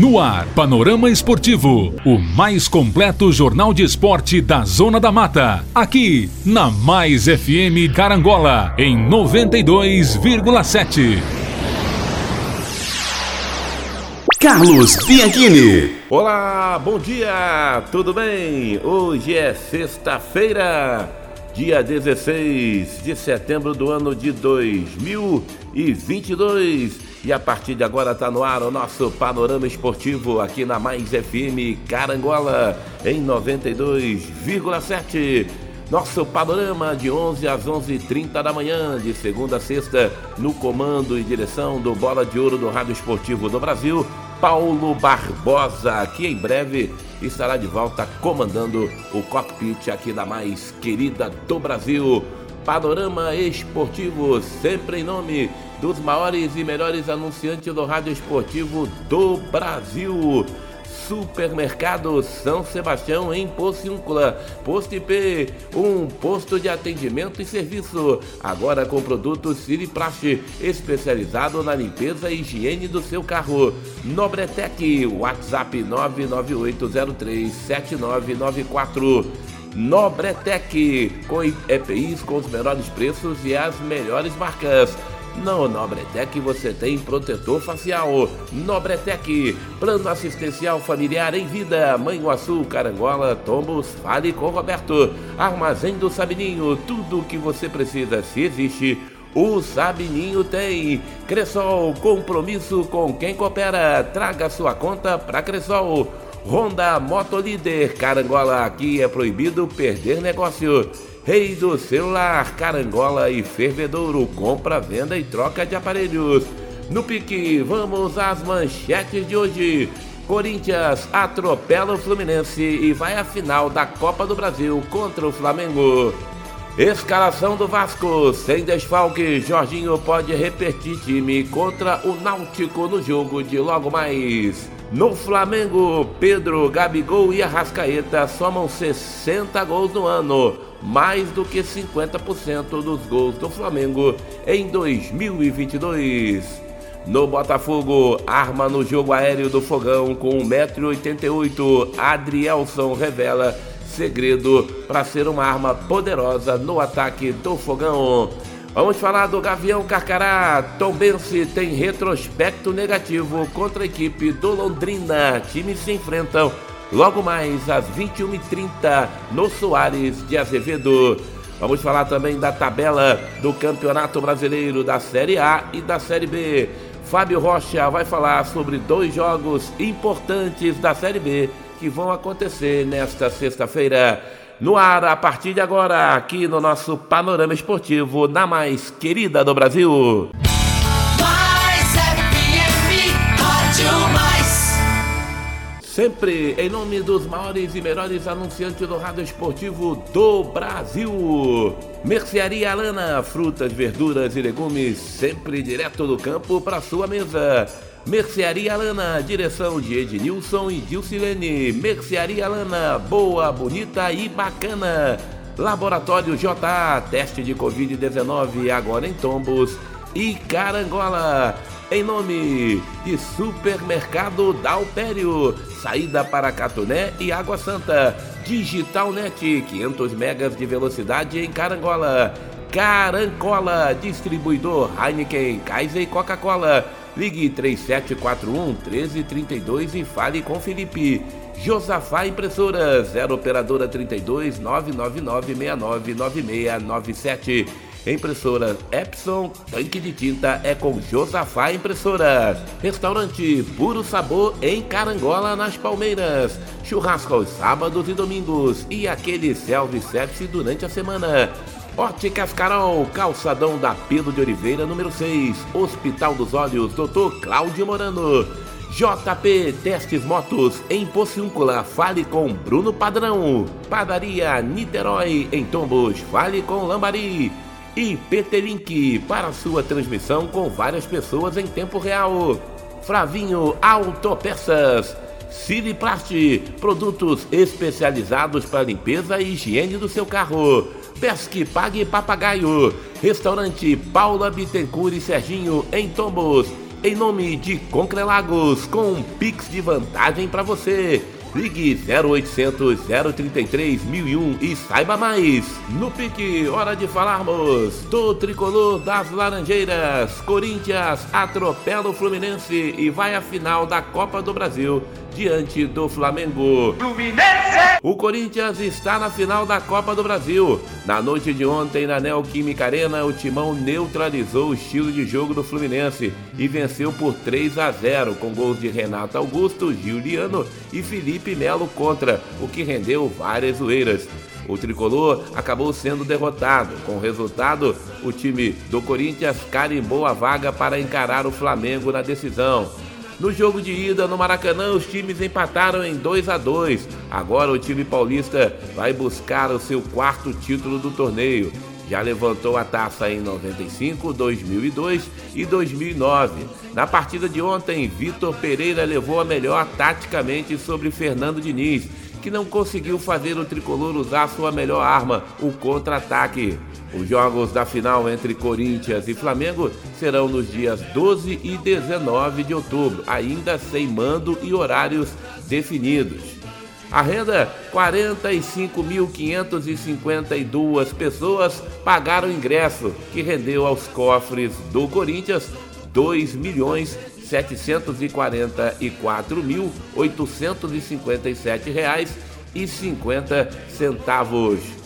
No ar, Panorama Esportivo, o mais completo jornal de esporte da Zona da Mata. Aqui, na Mais FM Carangola, em 92,7. Carlos Bianchini. Olá, bom dia, tudo bem? Hoje é sexta-feira, dia 16 de setembro do ano de 2022. E a partir de agora está no ar o nosso panorama esportivo aqui na Mais FM Carangola em 92,7. Nosso panorama de 11 às 11h30 da manhã, de segunda a sexta, no comando e direção do Bola de Ouro do Rádio Esportivo do Brasil, Paulo Barbosa, que em breve estará de volta comandando o cockpit aqui da mais querida do Brasil. Panorama Esportivo, sempre em nome dos maiores e melhores anunciantes do rádio esportivo do Brasil. Supermercado São Sebastião em Pociúncula. Posto IP, um posto de atendimento e serviço. Agora com produtos Siriplast, especializado na limpeza e higiene do seu carro. Nobretec, WhatsApp 998037994. Nobretec, com EPIs com os melhores preços e as melhores marcas. No Nobretec você tem protetor facial. Nobretec, plano assistencial familiar em vida. Manhuaçu, Carangola, Tombos, fale com Roberto. Armazém do Sabininho, tudo o que você precisa se existe. O Sabininho tem. Cressol, compromisso com quem coopera. Traga sua conta para Cressol. Honda Motolíder, Carangola, aqui é proibido perder negócio. Rei do celular, carangola e fervedouro, compra, venda e troca de aparelhos. No pique, vamos às manchetes de hoje. Corinthians atropela o Fluminense e vai à final da Copa do Brasil contra o Flamengo. Escalação do Vasco, sem desfalque, Jorginho pode repetir time contra o Náutico no jogo de logo mais. No Flamengo, Pedro, Gabigol e Arrascaeta somam 60 gols no ano, mais do que 50% dos gols do Flamengo em 2022. No Botafogo, arma no jogo aéreo do Fogão com 1,88m, Adrielson revela segredo para ser uma arma poderosa no ataque do Fogão. Vamos falar do Gavião Carcará. Bense tem retrospecto negativo contra a equipe do Londrina. Times se enfrentam logo mais às 21h30 no Soares de Azevedo. Vamos falar também da tabela do Campeonato Brasileiro da Série A e da Série B. Fábio Rocha vai falar sobre dois jogos importantes da Série B que vão acontecer nesta sexta-feira. No ar, a partir de agora, aqui no nosso Panorama Esportivo, na mais querida do Brasil. Mais FM, Rádio Mais. Sempre em nome dos maiores e melhores anunciantes do rádio esportivo do Brasil. Mercearia Alana, frutas, verduras e legumes, sempre direto do campo para sua mesa. Mercearia Lana, direção de Ednilson e Dilcilene. Mercearia Lana, boa, bonita e bacana. Laboratório JA, teste de Covid-19 agora em Tombos e Carangola. Em nome de Supermercado Dalpério, saída para Catuné e Água Santa. Digital Net, 500 megas de velocidade em Carangola. Carancola, distribuidor Heineken, Kaiser e Coca-Cola. Ligue 3741 1332 e fale com Felipe. Josafá Impressora 0 Operadora 32 999 699697. Impressora Epson, tanque de tinta é com Josafá Impressora. Restaurante Puro Sabor em Carangola, nas Palmeiras. Churrasco aos sábados e domingos e aquele self-service durante a semana. Óticas Carol, calçadão da Pedro de Oliveira, número 6, Hospital dos Olhos, Dr. Cláudio Morano. JP Testes Motos em Pociúncula, fale com Bruno Padrão. Padaria Niterói em Tombos, fale com Lambari. E PT para sua transmissão com várias pessoas em tempo real. Fravinho Autopeças. Siliplast, produtos especializados para limpeza e higiene do seu carro. Pesque Pague Papagaio. Restaurante Paula Bittencourt e Serginho em Tombos. em nome de Concrelagos, com um Pix de vantagem para você. Ligue 0800 033 1001 e saiba mais. No pique, hora de falarmos do tricolor das Laranjeiras. Corinthians atropela o Fluminense e vai à final da Copa do Brasil diante do Flamengo. O Corinthians está na final da Copa do Brasil. Na noite de ontem, na Neoquímica Arena, o Timão neutralizou o estilo de jogo do Fluminense e venceu por 3 a 0 com gols de Renato Augusto, Giuliano e Felipe Melo contra, o que rendeu várias zoeiras. O tricolor acabou sendo derrotado. Com o resultado, o time do Corinthians carimbou a vaga para encarar o Flamengo na decisão. No jogo de ida no Maracanã, os times empataram em 2 a 2. Agora o time paulista vai buscar o seu quarto título do torneio. Já levantou a taça em 95, 2002 e 2009. Na partida de ontem, Vitor Pereira levou a melhor taticamente sobre Fernando Diniz, que não conseguiu fazer o tricolor usar sua melhor arma, o contra-ataque. Os jogos da final entre Corinthians e Flamengo serão nos dias 12 e 19 de outubro, ainda sem mando e horários definidos. A renda: 45.552 pessoas pagaram ingresso, que rendeu aos cofres do Corinthians 2 milhões 744.857 reais e 50 centavos.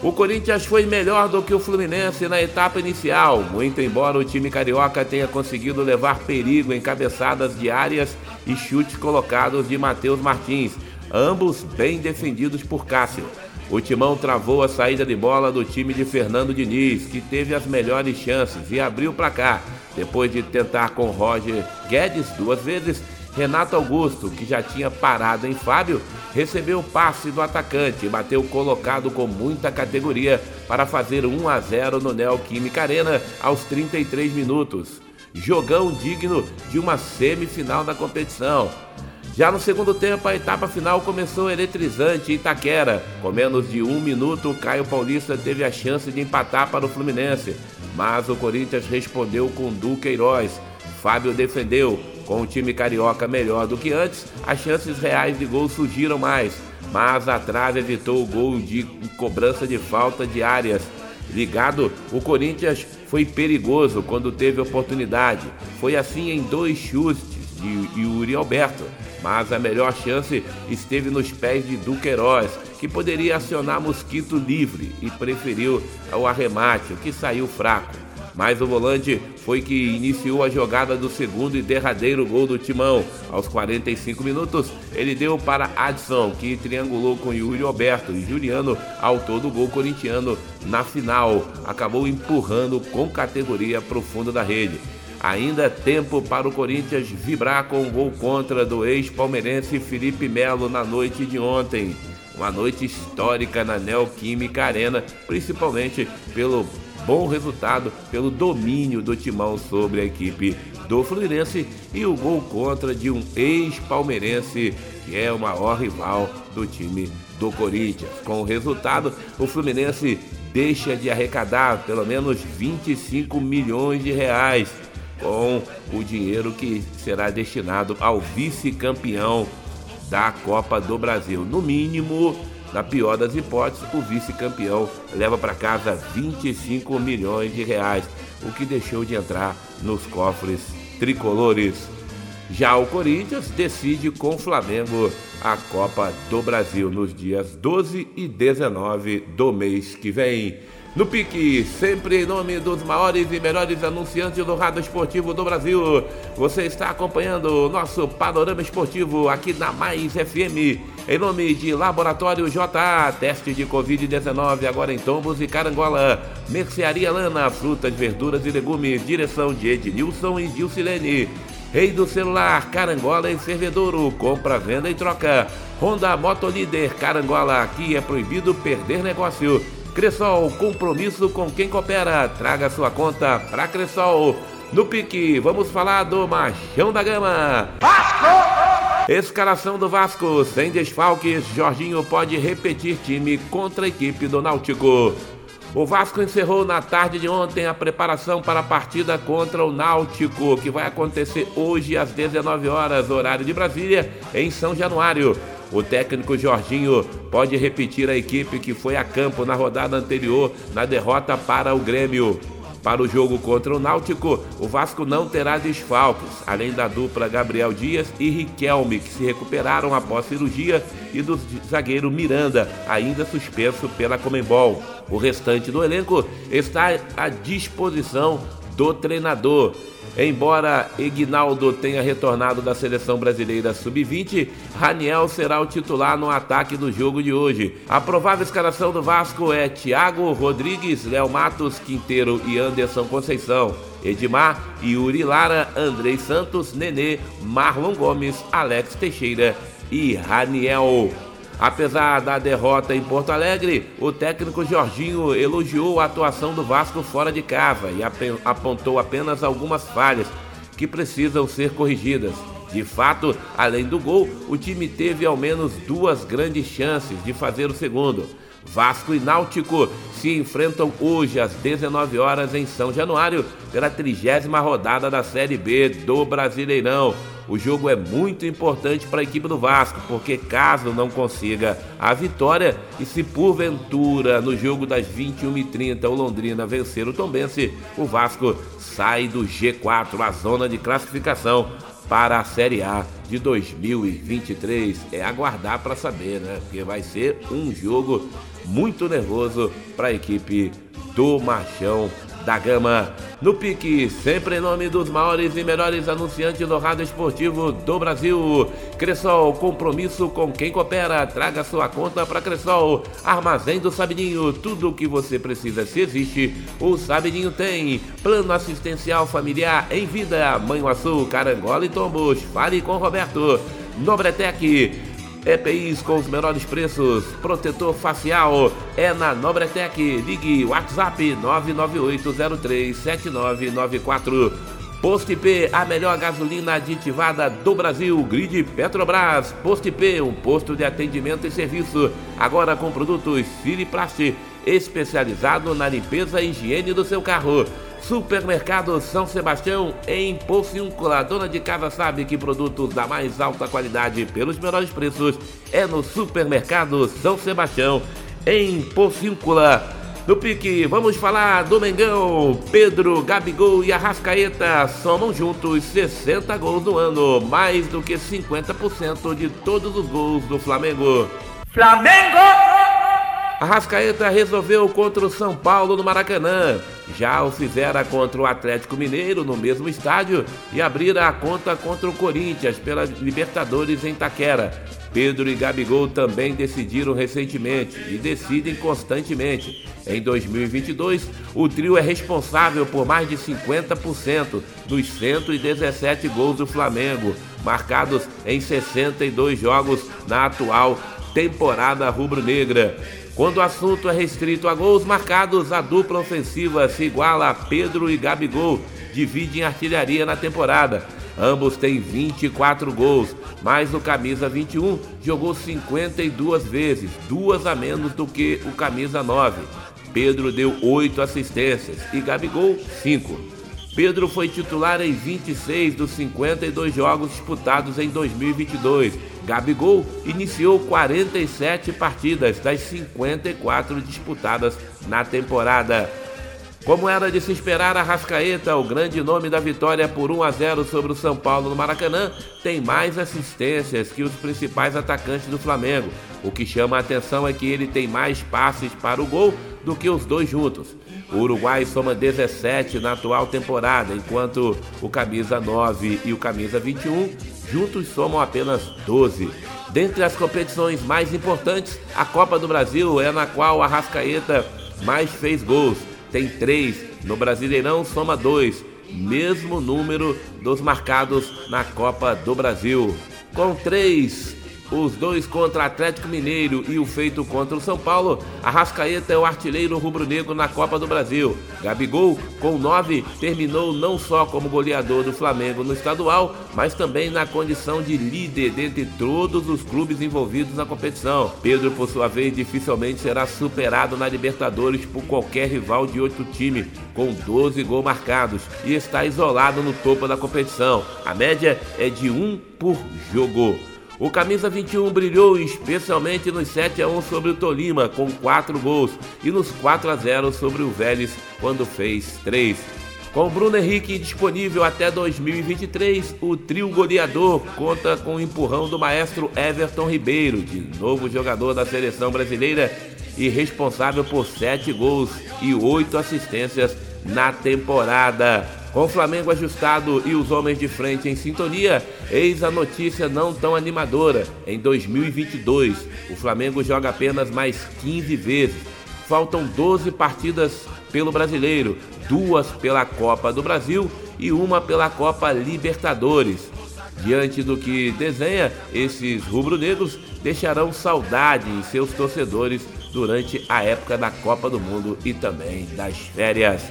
O Corinthians foi melhor do que o Fluminense na etapa inicial, muito embora o time carioca tenha conseguido levar perigo em cabeçadas diárias e chutes colocados de Matheus Martins, ambos bem defendidos por Cássio. O Timão travou a saída de bola do time de Fernando Diniz, que teve as melhores chances e abriu para cá. Depois de tentar com Roger Guedes duas vezes, Renato Augusto, que já tinha parado em Fábio, recebeu o passe do atacante e bateu colocado com muita categoria para fazer 1 a 0 no Neoquímica Arena aos 33 minutos. Jogão digno de uma semifinal da competição. Já no segundo tempo, a etapa final começou eletrizante em Itaquera. Com menos de um minuto, Caio Paulista teve a chance de empatar para o Fluminense, mas o Corinthians respondeu com Duqueiroz. Fábio defendeu, com o time carioca melhor do que antes, as chances reais de gol surgiram mais, mas a trave evitou o gol de cobrança de falta de áreas. Ligado, o Corinthians foi perigoso quando teve oportunidade. Foi assim em dois chutes de Yuri Alberto, mas a melhor chance esteve nos pés de Duqueiroz, que poderia acionar Mosquito livre e preferiu o arremate, que saiu fraco mas o volante foi que iniciou a jogada do segundo e derradeiro gol do Timão. Aos 45 minutos, ele deu para Adson, que triangulou com Yuri Alberto e Juliano, autor do gol corintiano na final. Acabou empurrando com categoria para o fundo da rede. Ainda tempo para o Corinthians vibrar com o gol contra do ex-palmeirense Felipe Melo na noite de ontem. Uma noite histórica na Neoquímica Arena, principalmente pelo bom resultado pelo domínio do Timão sobre a equipe do Fluminense e o gol contra de um ex-palmeirense que é o maior rival do time do Corinthians. Com o resultado, o Fluminense deixa de arrecadar pelo menos 25 milhões de reais com o dinheiro que será destinado ao vice-campeão da Copa do Brasil. No mínimo, na pior das hipóteses, o vice-campeão leva para casa 25 milhões de reais, o que deixou de entrar nos cofres tricolores. Já o Corinthians decide com o Flamengo a Copa do Brasil nos dias 12 e 19 do mês que vem. No pique, sempre em nome dos maiores e melhores anunciantes do rádio esportivo do Brasil. Você está acompanhando o nosso panorama esportivo aqui na Mais FM. Em nome de Laboratório JA, teste de Covid-19 agora em Tombos e Carangola. Mercearia Lana, frutas, verduras e legumes. Direção de Ednilson e Gilcilene. Rei do celular, Carangola e Servedouro. Compra, venda e troca. Honda Motolíder, Carangola. Aqui é proibido perder negócio. Cressol, compromisso com quem coopera. Traga sua conta para Cressol. No pique, vamos falar do Machão da Gama. Escalação do Vasco, sem desfalques, Jorginho pode repetir time contra a equipe do Náutico. O Vasco encerrou na tarde de ontem a preparação para a partida contra o Náutico, que vai acontecer hoje às 19 horas, horário de Brasília, em São Januário. O técnico Jorginho pode repetir a equipe que foi a campo na rodada anterior na derrota para o Grêmio. Para o jogo contra o Náutico, o Vasco não terá desfalques, além da dupla Gabriel Dias e Riquelme, que se recuperaram após cirurgia, e do zagueiro Miranda, ainda suspenso pela Comembol. O restante do elenco está à disposição do treinador. Embora Ignaldo tenha retornado da seleção brasileira sub-20, Raniel será o titular no ataque do jogo de hoje. A provável escalação do Vasco é Thiago Rodrigues, Léo Matos, Quinteiro e Anderson Conceição. Edmar, Yuri Lara, Andrei Santos, Nenê, Marlon Gomes, Alex Teixeira e Raniel. Apesar da derrota em Porto Alegre, o técnico Jorginho elogiou a atuação do Vasco fora de casa e apontou apenas algumas falhas que precisam ser corrigidas. De fato, além do gol, o time teve ao menos duas grandes chances de fazer o segundo. Vasco e Náutico se enfrentam hoje às 19 horas em São Januário pela trigésima rodada da Série B do Brasileirão. O jogo é muito importante para a equipe do Vasco, porque caso não consiga a vitória e se porventura no jogo das 21h30 o Londrina vencer o Tombense, o Vasco sai do G4, a zona de classificação para a Série A de 2023. É aguardar para saber, né? Porque vai ser um jogo muito nervoso para a equipe do Machão da Gama. No pique, sempre em nome dos maiores e melhores anunciantes do rádio esportivo do Brasil. Cressol, compromisso com quem coopera. Traga sua conta para Cressol. Armazém do Sabidinho, tudo o que você precisa se existe, o Sabidinho tem. Plano assistencial familiar em vida. Manhuaçu, Carangola e Tombos. Fale com Roberto. Nobretec. EPIs com os menores preços. Protetor facial é na Nobretec. Ligue WhatsApp 998037994. Posto IP, a melhor gasolina aditivada do Brasil. Grid Petrobras. Posto IP, um posto de atendimento e serviço. Agora com produtos Siriplast, especializado na limpeza e higiene do seu carro. Supermercado São Sebastião em Pociúncula. Dona de casa sabe que produtos da mais alta qualidade pelos menores preços é no Supermercado São Sebastião em Pociúncula. No pique, vamos falar do Mengão. Pedro, Gabigol e Arrascaeta somam juntos 60 gols no ano, mais do que 50% de todos os gols do Flamengo. Flamengo! Arrascaeta resolveu contra o São Paulo no Maracanã. Já o fizera contra o Atlético Mineiro no mesmo estádio e abrira a conta contra o Corinthians pela Libertadores em Taquera. Pedro e Gabigol também decidiram recentemente e decidem constantemente. Em 2022, o trio é responsável por mais de 50% dos 117 gols do Flamengo, marcados em 62 jogos na atual temporada rubro-negra. Quando o assunto é restrito a gols marcados, a dupla ofensiva se iguala a Pedro e Gabigol, dividem artilharia na temporada. Ambos têm 24 gols, mas o camisa 21 jogou 52 vezes, duas a menos do que o camisa 9. Pedro deu 8 assistências e Gabigol 5. Pedro foi titular em 26 dos 52 jogos disputados em 2022 Gabigol iniciou 47 partidas das 54 disputadas na temporada. Como era de se esperar, a Rascaeta, o grande nome da vitória por 1 a 0 sobre o São Paulo no Maracanã, tem mais assistências que os principais atacantes do Flamengo. O que chama a atenção é que ele tem mais passes para o gol do que os dois juntos. O Uruguai soma 17 na atual temporada, enquanto o camisa 9 e o camisa 21 juntos somam apenas 12. Dentre as competições mais importantes, a Copa do Brasil é na qual a Rascaeta mais fez gols. Tem três. No Brasileirão soma dois. Mesmo número dos marcados na Copa do Brasil. Com três os dois contra Atlético Mineiro e o feito contra o São Paulo, Arrascaeta é o artilheiro rubro-negro na Copa do Brasil. Gabigol, com nove, terminou não só como goleador do Flamengo no estadual, mas também na condição de líder dentre todos os clubes envolvidos na competição. Pedro, por sua vez, dificilmente será superado na Libertadores por qualquer rival de outro time, com 12 gols marcados, e está isolado no topo da competição. A média é de um por jogo. O camisa 21 brilhou especialmente nos 7 a 1 sobre o Tolima com 4 gols e nos 4 a 0 sobre o Vélez quando fez 3. Com Bruno Henrique disponível até 2023, o trio goleador conta com o empurrão do maestro Everton Ribeiro, de novo jogador da seleção brasileira e responsável por 7 gols e 8 assistências na temporada. Com o Flamengo ajustado e os homens de frente em sintonia, eis a notícia não tão animadora. Em 2022, o Flamengo joga apenas mais 15 vezes. Faltam 12 partidas pelo Brasileiro, duas pela Copa do Brasil e uma pela Copa Libertadores. Diante do que desenha, esses rubro-negros deixarão saudade em seus torcedores durante a época da Copa do Mundo e também das férias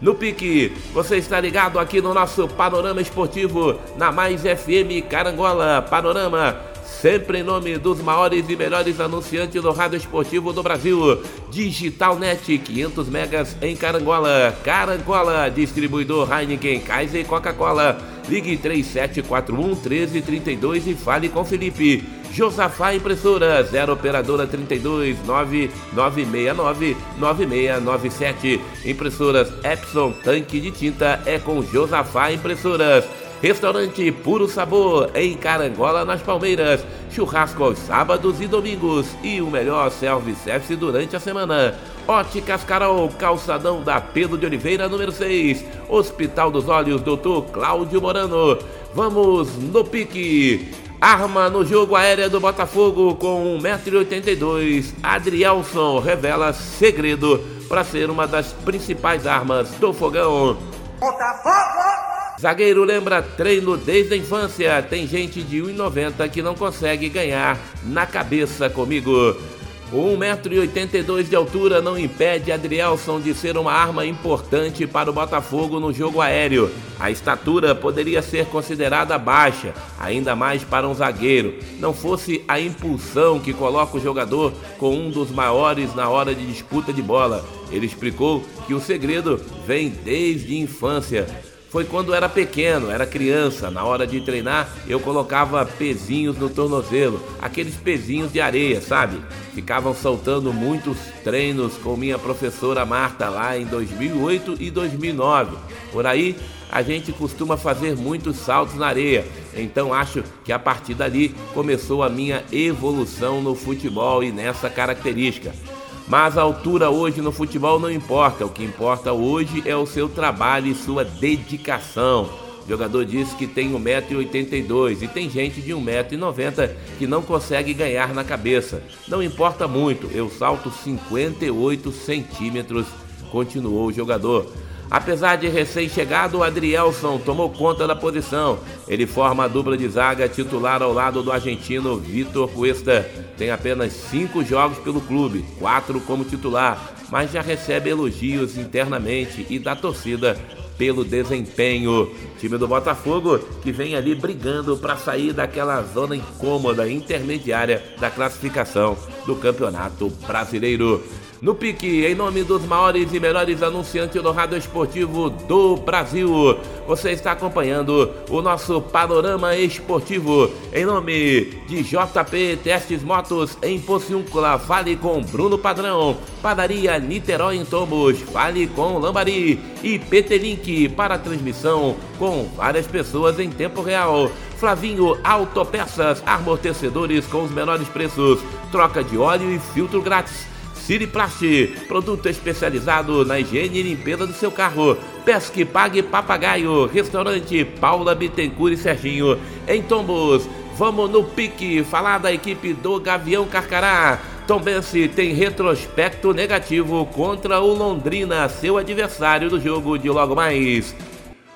no pique. Você está ligado aqui no nosso Panorama Esportivo na Mais FM Carangola. Panorama sempre em nome dos maiores e melhores anunciantes do rádio esportivo do Brasil. Digital Net 500 megas em Carangola. Carangola, distribuidor Heineken, Kaiser e Coca-Cola. Ligue 3741 1332 e fale com Felipe. Josafá Impressora, 0 Operadora 32 9969 9697. Impressoras Epson Tanque de Tinta é com Josafá Impressoras. Restaurante Puro Sabor, em Carangola, nas Palmeiras. Churrasco aos sábados e domingos. E o melhor self-service durante a semana. Óticas Carol, calçadão da Pedro de Oliveira, número 6. Hospital dos Olhos, Dr. Cláudio Morano. Vamos no pique. Arma no jogo aéreo do Botafogo com 1,82m. Adrielson revela segredo para ser uma das principais armas do fogão. Botafogo! Zagueiro lembra treino desde a infância. Tem gente de 1,90 que não consegue ganhar na cabeça comigo. 1,82m de altura não impede Adrielson de ser uma arma importante para o Botafogo no jogo aéreo. A estatura poderia ser considerada baixa, ainda mais para um zagueiro, não fosse a impulsão que coloca o jogador com um dos maiores na hora de disputa de bola. Ele explicou que o segredo vem desde a infância foi quando era pequeno, era criança. Na hora de treinar, eu colocava pezinhos no tornozelo, aqueles pezinhos de areia, sabe? Ficavam soltando muitos treinos com minha professora Marta lá em 2008 e 2009. Por aí, a gente costuma fazer muitos saltos na areia. Então acho que a partir dali começou a minha evolução no futebol e nessa característica. Mas a altura hoje no futebol não importa, o que importa hoje é o seu trabalho e sua dedicação. O jogador disse que tem 1,82m e tem gente de 1,90m que não consegue ganhar na cabeça. Não importa muito, eu salto 58 centímetros, continuou o jogador. Apesar de recém-chegado, o Adrielson tomou conta da posição. Ele forma a dupla de zaga titular ao lado do argentino Vitor Cuesta. Tem apenas cinco jogos pelo clube, quatro como titular, mas já recebe elogios internamente e da torcida pelo desempenho. Time do Botafogo que vem ali brigando para sair daquela zona incômoda intermediária da classificação do Campeonato Brasileiro no pique, em nome dos maiores e melhores anunciantes do rádio esportivo do Brasil. Você está acompanhando o nosso panorama esportivo em nome de JP Testes Motos em Pociúncula. Fale com Bruno Padrão. Padaria Niterói em Tombos. Fale com Lambari e PT Link para transmissão com várias pessoas em tempo real. Flavinho Autopeças, amortecedores com os menores preços, troca de óleo e filtro grátis. Siriplast, produto especializado na higiene e limpeza do seu carro. Pesque Pague Papagaio, restaurante Paula Bittencourt e Serginho, em Tombos. Vamos no pique falar da equipe do Gavião Carcará. Tombense tem retrospecto negativo contra o Londrina, seu adversário do jogo de logo mais.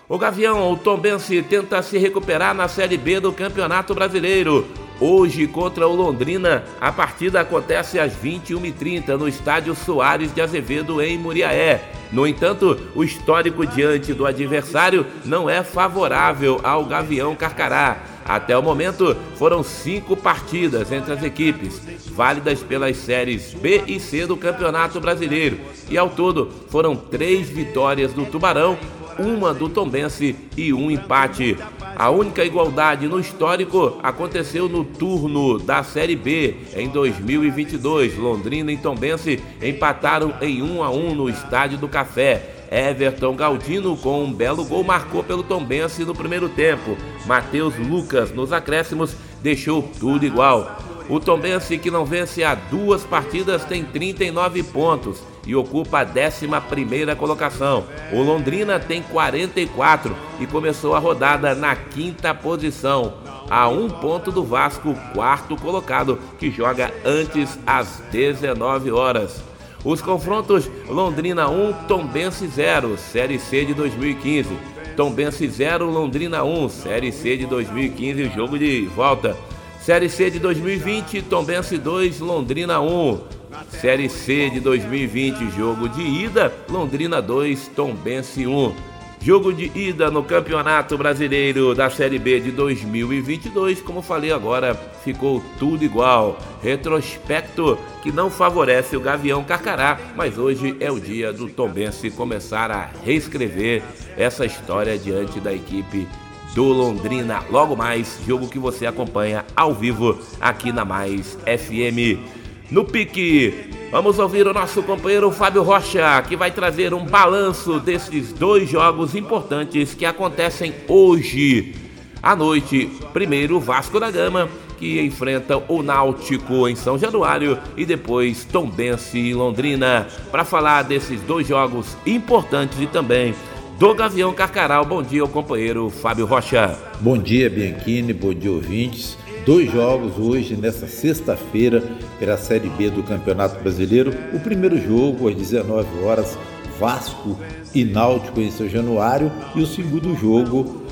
O Gavião, o Tombense, tenta se recuperar na Série B do Campeonato Brasileiro. Hoje, contra o Londrina, a partida acontece às 21h30 no estádio Soares de Azevedo, em Muriaé. No entanto, o histórico diante do adversário não é favorável ao Gavião Carcará. Até o momento, foram cinco partidas entre as equipes, válidas pelas séries B e C do Campeonato Brasileiro. E ao todo, foram três vitórias do Tubarão, uma do Tombense e um empate. A única igualdade no histórico aconteceu no turno da Série B em 2022. Londrina e Tombense empataram em 1 a 1 no Estádio do Café. Everton Galdino, com um belo gol, marcou pelo Tombense no primeiro tempo. Matheus Lucas, nos acréscimos, deixou tudo igual. O Tombense, que não vence há duas partidas, tem 39 pontos e ocupa a 11 colocação. O Londrina tem 44 e começou a rodada na quinta posição, a um ponto do Vasco, quarto colocado, que joga antes às 19 horas. Os confrontos Londrina 1, Tombense 0, Série C de 2015. Tombense 0, Londrina 1, Série C de 2015, jogo de volta. Série C de 2020, Tombense 2, Londrina 1. Série C de 2020, jogo de ida, Londrina 2, Tombense 1. Jogo de ida no Campeonato Brasileiro da Série B de 2022, como falei agora, ficou tudo igual. Retrospecto que não favorece o Gavião Carcará, mas hoje é o dia do Tombense começar a reescrever essa história diante da equipe do Londrina. Logo mais, jogo que você acompanha ao vivo aqui na Mais FM no pique. Vamos ouvir o nosso companheiro Fábio Rocha, que vai trazer um balanço desses dois jogos importantes que acontecem hoje à noite. Primeiro, Vasco da Gama, que enfrenta o Náutico em São Januário, e depois Tombense em Londrina. Para falar desses dois jogos importantes e também do Gavião Carcaral. Bom dia, o companheiro Fábio Rocha. Bom dia, Bianchini, bom dia, ouvintes dois jogos hoje, nessa sexta-feira, pela Série B do Campeonato Brasileiro. O primeiro jogo, às 19 horas, Vasco e Náutico em São Januário. E o segundo jogo,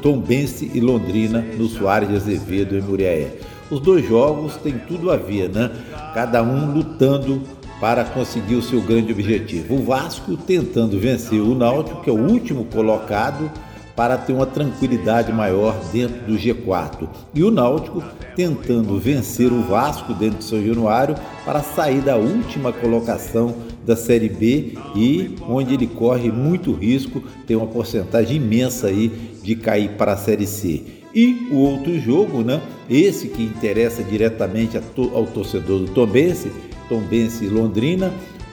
Tombense e Londrina, no Soares de Azevedo, em Muriaé. Os dois jogos têm tudo a ver, né? Cada um lutando para conseguir o seu grande objetivo. O Vasco tentando vencer o Náutico, que é o último colocado, para ter uma tranquilidade maior dentro do G4. E o Náutico tentando vencer o Vasco dentro de São Januário para sair da última colocação da Série B e onde ele corre muito risco, tem uma porcentagem imensa aí de cair para a Série C. E o outro jogo, né? Esse que interessa diretamente ao torcedor do Tombense, Tombense e Londrina.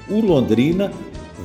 O Londrina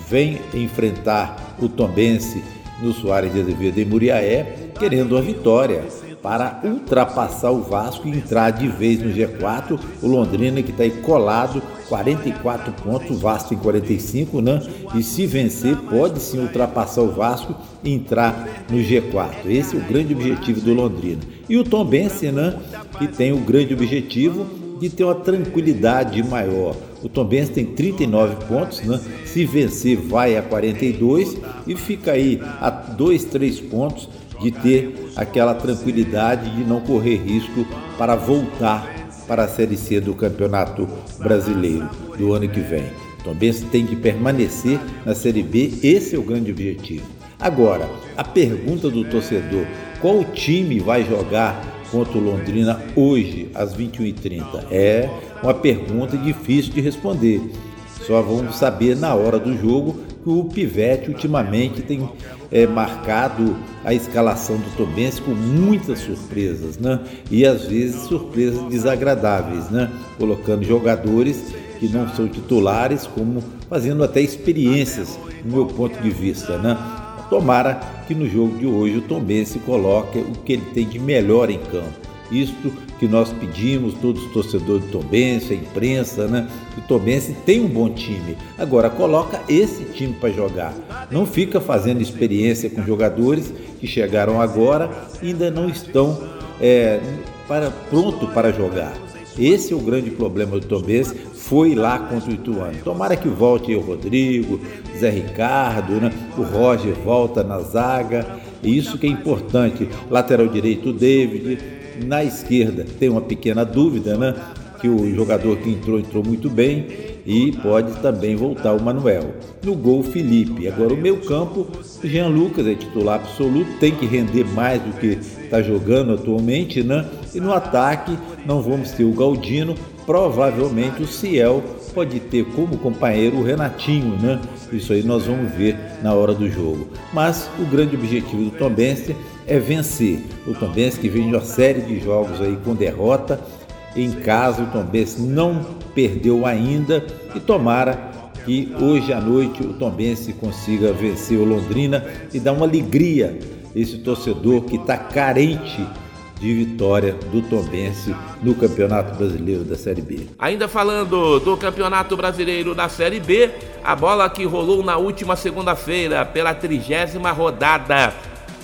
vem enfrentar o Tombense no Soares de Azevedo em Muriaé, querendo a vitória para ultrapassar o Vasco e entrar de vez no G4. O Londrina que está aí colado, 44 pontos, o Vasco em 45, né? E se vencer, pode sim ultrapassar o Vasco e entrar no G4. Esse é o grande objetivo do Londrina. E o Tom Bense, né? Que tem o grande objetivo de ter uma tranquilidade maior. O Tombense tem 39 pontos, né? Se vencer, vai a 42 e fica aí a 2, 3 pontos de ter aquela tranquilidade de não correr risco para voltar para a Série C do Campeonato Brasileiro do ano que vem. Tombense tem que permanecer na Série B, esse é o grande objetivo. Agora, a pergunta do torcedor: qual time vai jogar contra o Londrina hoje, às 21h30? É uma pergunta difícil de responder. Só vamos saber na hora do jogo que o Pivete ultimamente tem é, marcado a escalação do Tobense com muitas surpresas, né? E às vezes surpresas desagradáveis, né? Colocando jogadores que não são titulares, como fazendo até experiências, no meu ponto de vista, né? Tomara que no jogo de hoje o Tombense coloque o que ele tem de melhor em campo. Isto que nós pedimos, todos os torcedores do Tombense, a imprensa, né? O Tombense tem um bom time. Agora, coloca esse time para jogar. Não fica fazendo experiência com jogadores que chegaram agora e ainda não estão é, para, pronto para jogar. Esse é o grande problema do Tombense, foi lá contra o Ituano. Tomara que volte o Rodrigo, Zé Ricardo, né? o Roger volta na zaga, isso que é importante. Lateral direito o David, Na esquerda tem uma pequena dúvida, né? Que o jogador que entrou entrou muito bem e pode também voltar o Manuel. No gol, Felipe. Agora o meio campo, Jean Lucas é titular absoluto, tem que render mais do que está jogando atualmente, né? E no ataque não vamos ter o Galdino, provavelmente o Ciel pode ter como companheiro o Renatinho, né? Isso aí nós vamos ver na hora do jogo. Mas o grande objetivo do Tombense é vencer. O Tombense que vem de uma série de jogos aí com derrota em casa, o Tombense não perdeu ainda e tomara que hoje à noite o Tombense consiga vencer o Londrina e dar uma alegria esse torcedor que está carente de vitória do Tombense no Campeonato Brasileiro da Série B. Ainda falando do Campeonato Brasileiro da Série B, a bola que rolou na última segunda-feira pela trigésima rodada.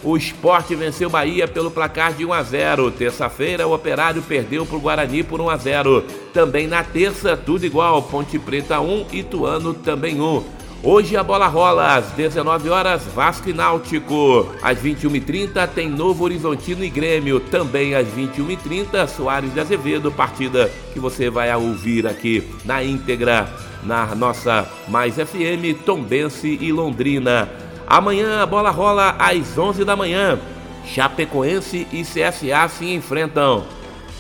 O esporte venceu Bahia pelo placar de 1 a 0. Terça-feira, o Operário perdeu para o Guarani por 1 a 0. Também na terça, tudo igual. Ponte Preta 1, Ituano também 1. Hoje a bola rola às 19 horas, Vasco e Náutico. Às 21h30 tem Novo Horizontino e Grêmio. Também às 21h30, Soares de Azevedo, partida que você vai ouvir aqui na íntegra na nossa Mais FM, Tombense e Londrina. Amanhã a bola rola às 11 da manhã. Chapecoense e CSA se enfrentam.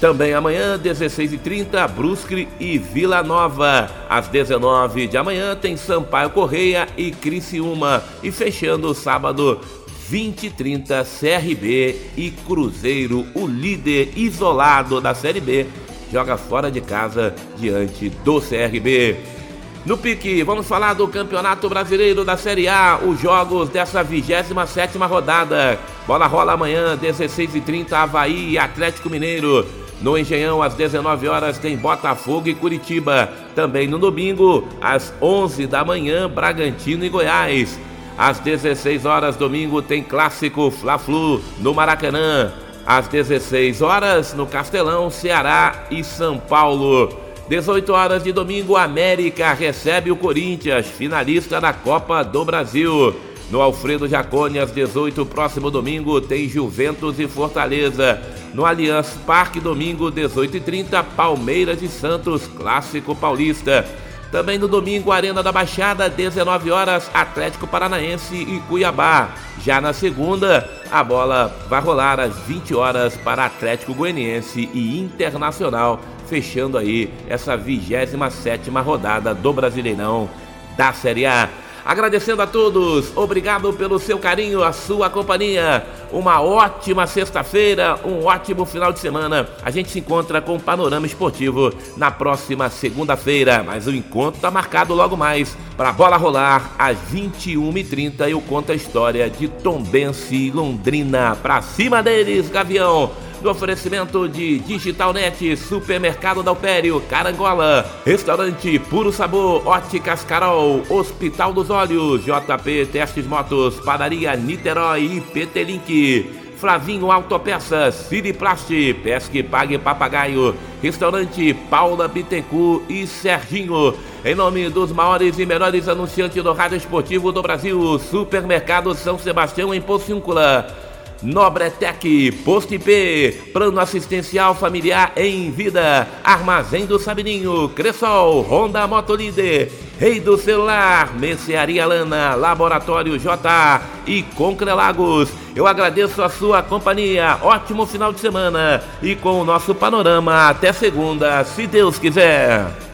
Também amanhã, 16h30, Brusque e Vila Nova. Às 19 de amanhã tem Sampaio Correia e Criciúma. E fechando o sábado, 20 e 30, CRB e Cruzeiro, o líder isolado da Série B, joga fora de casa diante do CRB. No pique, vamos falar do Campeonato Brasileiro da Série A, os jogos dessa 27 rodada. Bola rola amanhã, 16h30, Havaí e Atlético Mineiro. No Engenhão, às 19 horas, tem Botafogo e Curitiba. Também no domingo, às 11 da manhã, Bragantino e Goiás. Às 16 horas, domingo, tem Clássico Fla-Flu no Maracanã. Às 16 horas, no Castelão, Ceará e São Paulo. 18 horas de domingo, América recebe o Corinthians, finalista da Copa do Brasil. No Alfredo Jacone, às 18, próximo domingo, tem Juventus e Fortaleza. No Allianz Parque, domingo, 18h30, Palmeiras e Santos, Clássico Paulista. Também no domingo, Arena da Baixada, 19 horas, Atlético Paranaense e Cuiabá. Já na segunda, a bola vai rolar às 20 horas para Atlético Goianiense e Internacional fechando aí essa 27 rodada do Brasileirão da Série A. Agradecendo a todos, obrigado pelo seu carinho, a sua companhia. Uma ótima sexta-feira, um ótimo final de semana. A gente se encontra com o Panorama Esportivo na próxima segunda-feira. Mas o encontro está marcado logo mais para a bola rolar às 21h30. Eu conto a história de Tombense Londrina. Pra cima deles, Gavião! Do oferecimento de Digitalnet, Supermercado Dalpério, Carangola, Restaurante Puro Sabor, Óticas Carol, Hospital dos Olhos, JP Testes Motos, Padaria Niterói e PT. Flavinho Autopeças, Siriplast, Pesque Pague Papagaio, Restaurante Paula Bittencourt e Serginho. Em nome dos maiores e melhores anunciantes do rádio esportivo do Brasil, Supermercado São Sebastião em Pociúncula. Nobretec, Posto IP, Plano Assistencial Familiar em Vida, Armazém do Sabininho, Cressol, Honda Motolíder, Rei do Celular, Mercearia Lana, Laboratório J e Concrelagos. Eu agradeço a sua companhia, ótimo final de semana e com o nosso panorama até segunda, se Deus quiser.